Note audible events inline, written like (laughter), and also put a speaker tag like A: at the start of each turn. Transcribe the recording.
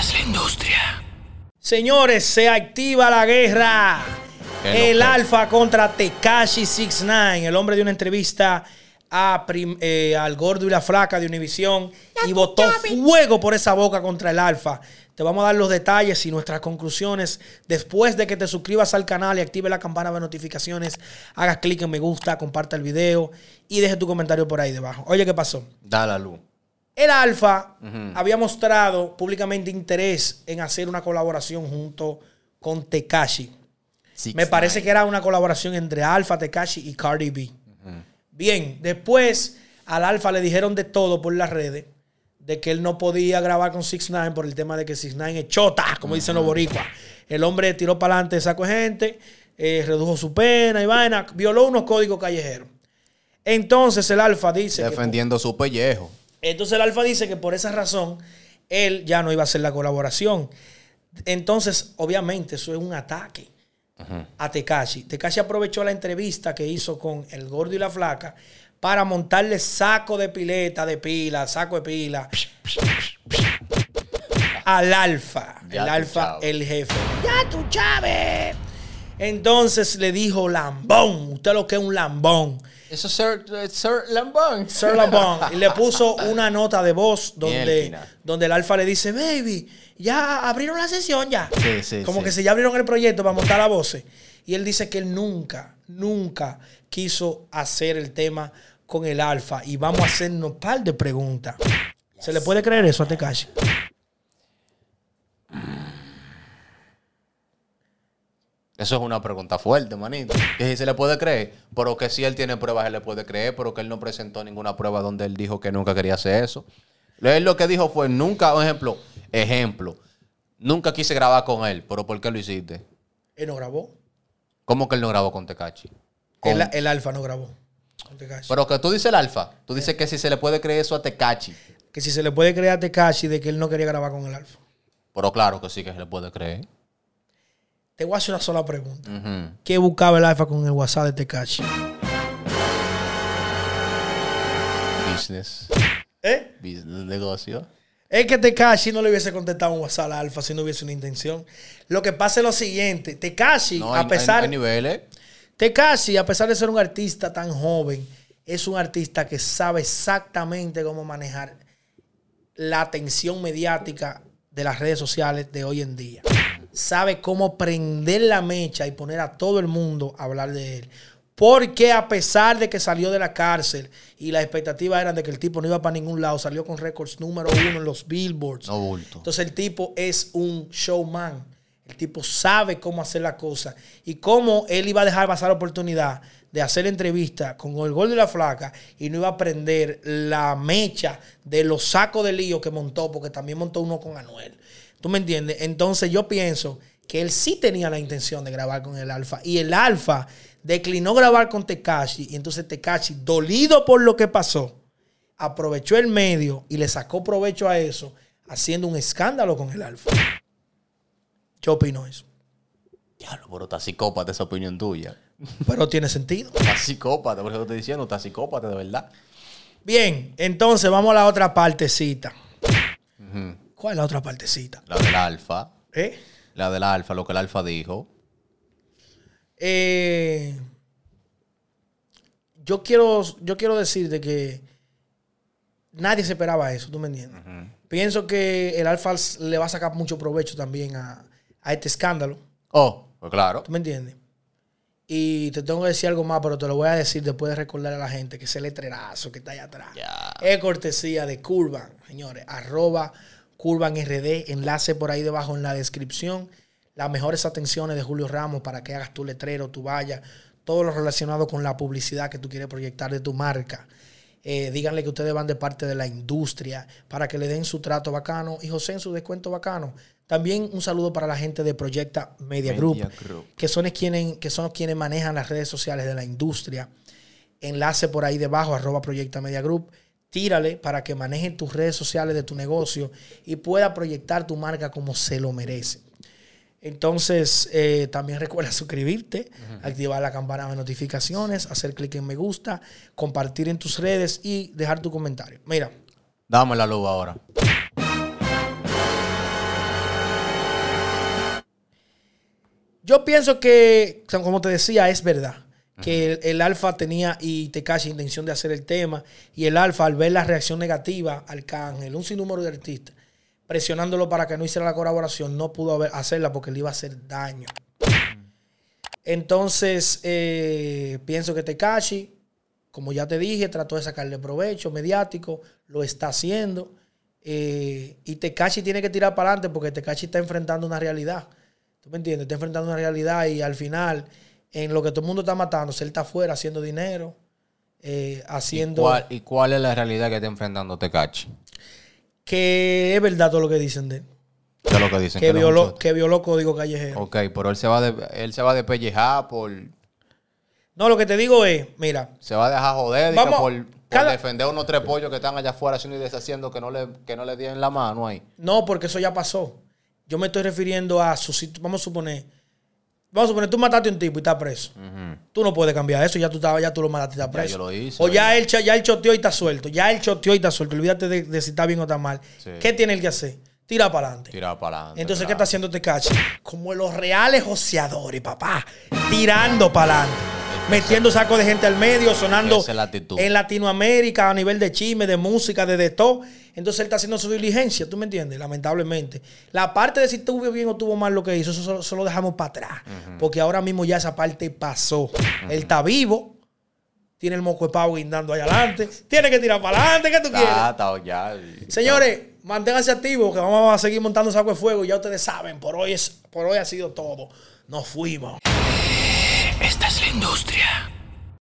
A: Esta es la industria.
B: Señores, se activa la guerra.
C: Qué
B: El. Alfa contra Tekashi 69. El hombre dio una entrevista a prim- eh, al gordo y la flaca de Univisión y botó fuego por esa boca contra el Alfa. Te vamos a dar los detalles y nuestras conclusiones después de que te suscribas al canal y active la campana de notificaciones. Hagas clic en me gusta, comparta el video y deje tu comentario por ahí debajo. Oye, ¿qué pasó?
C: Da la luz.
B: El Alfa había mostrado públicamente interés en hacer una colaboración junto con Tekashi. Me parece que era una colaboración entre Alfa, Tekashi y Cardi B. Bien, después al Alfa le dijeron de todo por las redes, de que él no podía grabar con 6 9 por el tema de que 6 9 es chota, como dicen los boricuas. El hombre tiró para adelante, sacó gente, eh, redujo su pena y vaina, violó unos códigos callejeros. Entonces el Alfa dice... que-
C: Defendiendo su pellejo.
B: Entonces el Alfa dice que por esa razón él ya no iba a hacer la colaboración. Entonces, obviamente, eso es un ataque a Tekashi. Tekashi aprovechó la entrevista que hizo con el gordo y la flaca para montarle saco de pileta, de pila, saco de pila al Alfa.
C: Ya
B: el Alfa, el jefe. Ya tú Chávez. Entonces le dijo lambón. Usted lo que es un lambón.
C: Eso es Sir, Sir. (laughs)
B: Sir Lambón. Y le puso una nota de voz donde, donde el alfa le dice, baby, ya abrieron la sesión ya.
C: Sí, sí,
B: Como
C: sí.
B: que si ya abrieron el proyecto para montar la voz. Y él dice que él nunca, nunca quiso hacer el tema con el alfa. Y vamos a hacernos un par de preguntas. ¿Se le puede creer eso a Tekashi?
C: Eso es una pregunta fuerte, manito. Que si se le puede creer, pero que si él tiene pruebas, él le puede creer, pero que él no presentó ninguna prueba donde él dijo que nunca quería hacer eso. Él lo que dijo fue, nunca, un ejemplo, ejemplo, nunca quise grabar con él, pero ¿por qué lo hiciste?
B: Él no grabó.
C: ¿Cómo que él no grabó con Tecachi?
B: El, el alfa no grabó con.
C: Pero que tú dices el alfa, tú dices que si se le puede creer eso a Tecachi.
B: Que si se le puede creer a Tekashi de que él no quería grabar con el alfa.
C: Pero claro que sí que se le puede creer.
B: Te voy a hacer una sola pregunta. ¿Qué buscaba el alfa con el WhatsApp de Tekashi?
C: Business.
B: ¿Eh?
C: Business, negocio.
B: Es que Tekashi no le hubiese contestado un WhatsApp a Alfa si no hubiese una intención. Lo que pasa es lo siguiente. Tekashi,
C: No,
B: a pesar...
C: hay niveles.
B: Tekashi, a pesar de ser un artista tan joven, es un artista que sabe exactamente cómo manejar la atención mediática de las redes sociales de hoy en día. Sabe cómo prender la mecha y poner a todo el mundo a hablar de él. Porque a pesar de que salió de la cárcel y las expectativas eran de que el tipo no iba para ningún lado, salió con récords número uno en los billboards.
C: No.
B: Entonces el tipo es un showman. El tipo sabe cómo hacer la cosa y cómo él iba a dejar pasar la oportunidad de hacer entrevista con el gordo y la flaca y no iba a prender la mecha de los sacos de lío que montó, porque también montó uno con Anuel. ¿Tú me entiendes? Entonces yo pienso que él sí tenía la intención de grabar con el Alfa y el Alfa declinó grabar con Tekashi y entonces Tekashi, dolido por lo que pasó, aprovechó el medio y le sacó provecho a eso, haciendo un escándalo con el Alfa. Yo opino eso.
C: Diablo, pero está psicópata esa opinión tuya.
B: Pero tiene sentido.
C: Está psicópata, por eso te estoy diciendo, está psicópata de verdad.
B: Bien, entonces vamos a la otra partecita. ¿Cuál es la otra partecita?
C: La del alfa.
B: ¿Eh?
C: La del alfa, lo que el alfa dijo.
B: Eh, yo, quiero, yo quiero decirte que nadie se esperaba eso, ¿tú me entiendes? Pienso que el Alfa le va a sacar mucho provecho también a, a este escándalo.
C: Oh, pues claro.
B: ¿Tú me entiendes? Y te tengo que decir algo más, pero te lo voy a decir después de recordar a la gente que ese letrerazo que está allá atrás es cortesía de Curvan, señores. Arroba Curvan RD, enlace por ahí debajo en la descripción. Las mejores atenciones de Julio Ramos para que hagas tu letrero, tu valla, todo lo relacionado con la publicidad que tú quieres proyectar de tu marca. Eh, díganle que ustedes van de parte de la industria para que le den su trato bacano y José en su descuento bacano. También un saludo para la gente de Proyecta Media, Group, que son quienes, que son quienes manejan las redes sociales de la industria. Enlace por ahí debajo, arroba Proyecta Media Group tírale para que manejen tus redes sociales de tu negocio y pueda proyectar tu marca como se lo merece. Entonces, eh, también (laughs) recuerda suscribirte, activar la campana de notificaciones, hacer clic en me gusta, compartir en tus redes y dejar tu comentario. Mira.
C: Dame la luz ahora.
B: Yo pienso que, como te decía, es verdad. Que el, el Alfa tenía y Tekashi intención de hacer el tema. Y el Alfa, al ver la reacción negativa al Cángel, un sinnúmero de artistas, presionándolo para que no hiciera la colaboración, no pudo haber- hacerla porque le iba a hacer daño. Entonces, eh, pienso que Tekashi, como ya te dije, trató de sacarle provecho mediático, lo está haciendo. eh, y Tekashi tiene que tirar para adelante porque Tekashi está enfrentando una realidad. ¿Tú me entiendes? Está enfrentando una realidad y al final, en lo que todo el mundo está matándose, él está afuera haciendo dinero, eh, haciendo...
C: ¿Cuál, ¿Y cuál es la realidad que está enfrentando Tecachi?
B: Que es verdad todo lo que dicen de él.
C: ¿Qué es lo que dicen?
B: Que
C: un
B: violó, que violó código callejero.
C: Ok, pero él se va a de, él se va a despellejar por...
B: No, lo que te digo es, mira,
C: Se va a dejar joder y que
B: Vamos,
C: por, por
B: cada-
C: defender unos tres pollos que están allá afuera haciendo y deshaciendo que no le, que no le den la mano ahí.
B: No, porque eso ya pasó. Yo me estoy refiriendo a su Vamos a suponer. Vamos a suponer, tú mataste a un tipo y estás preso. Tú no puedes cambiar eso, ya tú, ya tú lo mataste y estás preso.
C: yo lo hice,
B: o ya
C: oye.
B: él, ya él choteó y está suelto. Ya él choteó y está suelto. Olvídate de, de si está bien o está mal.
C: Sí.
B: ¿Qué tiene él que hacer? Tira para adelante.
C: Tirar para adelante.
B: Entonces, ¿qué está haciendo Tecachi? Como los reales joseadores, papá. Tirando para adelante. Metiendo saco de gente al medio, sonando en Latinoamérica a nivel de chisme, de música, de, de todo. Entonces él está haciendo su diligencia, ¿tú me entiendes? Lamentablemente. La parte de si tuvo bien o tuvo mal lo que hizo, eso solo, solo dejamos para atrás. Porque ahora mismo ya esa parte pasó. Él está vivo, tiene el moco de pavo guindando ahí adelante, tiene que tirar para adelante, ¿qué tú quieres?
C: Ah, está ya. y-
B: Señores, manténganse activos, que vamos a seguir montando saco de fuego. Ya ustedes saben, por hoy, es, por hoy ha sido todo. Nos fuimos.
A: Esta es la industria.